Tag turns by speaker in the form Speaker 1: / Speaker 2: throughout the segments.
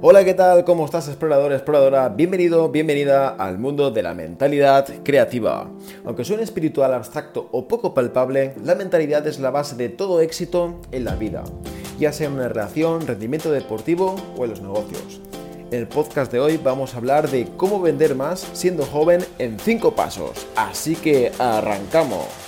Speaker 1: Hola, ¿qué tal? ¿Cómo estás, explorador, exploradora? Bienvenido, bienvenida al mundo de la mentalidad creativa. Aunque suene espiritual, abstracto o poco palpable, la mentalidad es la base de todo éxito en la vida, ya sea en una relación, rendimiento deportivo o en los negocios. En el podcast de hoy vamos a hablar de cómo vender más siendo joven en 5 pasos. Así que arrancamos.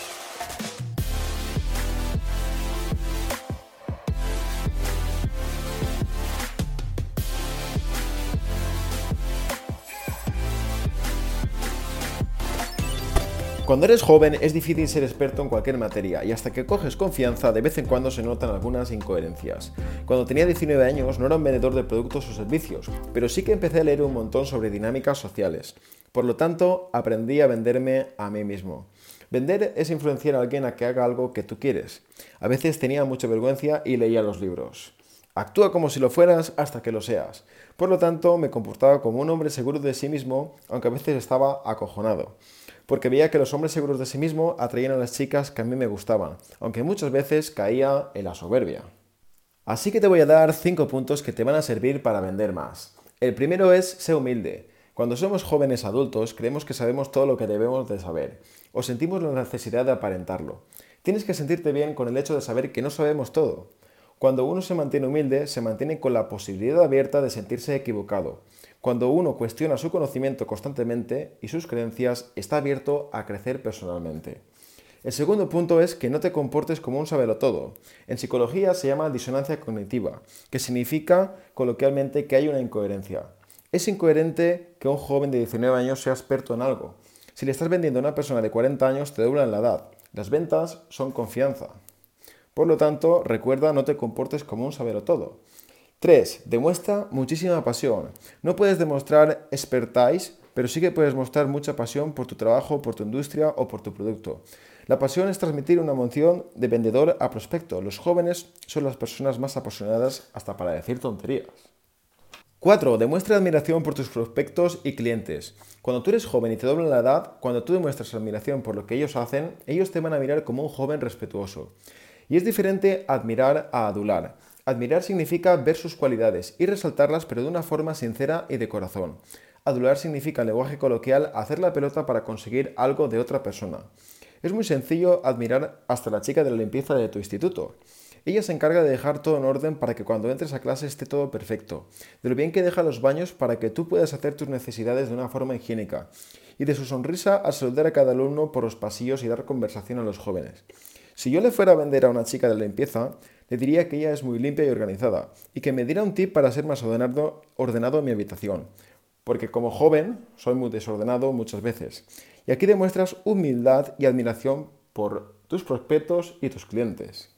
Speaker 1: Cuando eres joven es difícil ser experto en cualquier materia y hasta que coges confianza de vez en cuando se notan algunas incoherencias. Cuando tenía 19 años no era un vendedor de productos o servicios, pero sí que empecé a leer un montón sobre dinámicas sociales. Por lo tanto, aprendí a venderme a mí mismo. Vender es influenciar a alguien a que haga algo que tú quieres. A veces tenía mucha vergüenza y leía los libros. Actúa como si lo fueras hasta que lo seas. Por lo tanto, me comportaba como un hombre seguro de sí mismo, aunque a veces estaba acojonado porque veía que los hombres seguros de sí mismos atraían a las chicas que a mí me gustaban, aunque muchas veces caía en la soberbia. Así que te voy a dar 5 puntos que te van a servir para vender más. El primero es ser humilde. Cuando somos jóvenes adultos creemos que sabemos todo lo que debemos de saber, o sentimos la necesidad de aparentarlo. Tienes que sentirte bien con el hecho de saber que no sabemos todo. Cuando uno se mantiene humilde, se mantiene con la posibilidad abierta de sentirse equivocado. Cuando uno cuestiona su conocimiento constantemente y sus creencias, está abierto a crecer personalmente. El segundo punto es que no te comportes como un todo. En psicología se llama disonancia cognitiva, que significa coloquialmente que hay una incoherencia. Es incoherente que un joven de 19 años sea experto en algo. Si le estás vendiendo a una persona de 40 años, te doblan la edad. Las ventas son confianza. Por lo tanto, recuerda, no te comportes como un todo. 3. Demuestra muchísima pasión. No puedes demostrar expertise, pero sí que puedes mostrar mucha pasión por tu trabajo, por tu industria o por tu producto. La pasión es transmitir una emoción de vendedor a prospecto. Los jóvenes son las personas más apasionadas hasta para decir tonterías. 4. Demuestra admiración por tus prospectos y clientes. Cuando tú eres joven y te doblan la edad, cuando tú demuestras admiración por lo que ellos hacen, ellos te van a mirar como un joven respetuoso. Y es diferente admirar a adular. Admirar significa ver sus cualidades y resaltarlas pero de una forma sincera y de corazón. Adular significa en lenguaje coloquial hacer la pelota para conseguir algo de otra persona. Es muy sencillo admirar hasta la chica de la limpieza de tu instituto. Ella se encarga de dejar todo en orden para que cuando entres a clase esté todo perfecto, de lo bien que deja los baños para que tú puedas hacer tus necesidades de una forma higiénica, y de su sonrisa al saludar a cada alumno por los pasillos y dar conversación a los jóvenes. Si yo le fuera a vender a una chica de la limpieza, le diría que ella es muy limpia y organizada y que me diera un tip para ser más ordenado, ordenado en mi habitación, porque como joven soy muy desordenado muchas veces. Y aquí demuestras humildad y admiración por tus prospectos y tus clientes.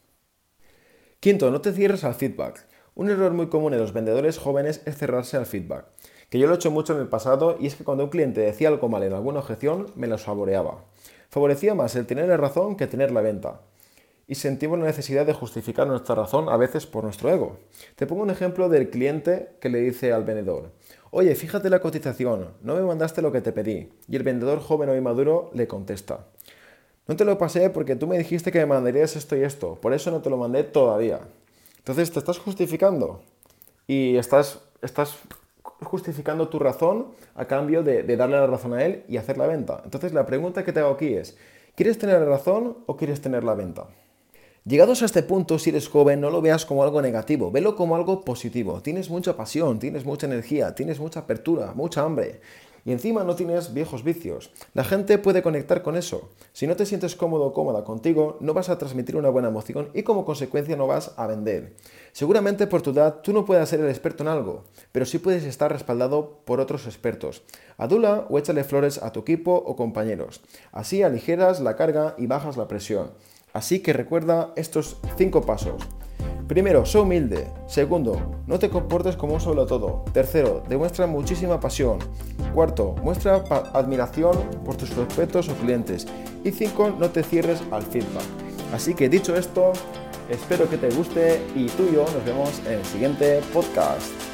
Speaker 1: Quinto, no te cierres al feedback. Un error muy común en los vendedores jóvenes es cerrarse al feedback, que yo lo he hecho mucho en el pasado y es que cuando un cliente decía algo mal en alguna objeción, me lo saboreaba. Favorecía más el tener la razón que tener la venta y sentimos la necesidad de justificar nuestra razón a veces por nuestro ego. Te pongo un ejemplo del cliente que le dice al vendedor, oye, fíjate la cotización, no me mandaste lo que te pedí. Y el vendedor joven o inmaduro le contesta, no te lo pasé porque tú me dijiste que me mandarías esto y esto, por eso no te lo mandé todavía. Entonces te estás justificando y estás, estás justificando tu razón a cambio de, de darle la razón a él y hacer la venta. Entonces la pregunta que te hago aquí es, ¿quieres tener la razón o quieres tener la venta? Llegados a este punto, si eres joven, no lo veas como algo negativo, velo como algo positivo. Tienes mucha pasión, tienes mucha energía, tienes mucha apertura, mucha hambre. Y encima no tienes viejos vicios. La gente puede conectar con eso. Si no te sientes cómodo o cómoda contigo, no vas a transmitir una buena emoción y como consecuencia no vas a vender. Seguramente por tu edad tú no puedas ser el experto en algo, pero sí puedes estar respaldado por otros expertos. Adula o échale flores a tu equipo o compañeros. Así aligeras la carga y bajas la presión. Así que recuerda estos cinco pasos. Primero, sé humilde. Segundo, no te comportes como un solo todo. Tercero, demuestra muchísima pasión. Cuarto, muestra admiración por tus prospectos o clientes. Y cinco, no te cierres al feedback. Así que dicho esto, espero que te guste y tú y yo nos vemos en el siguiente podcast.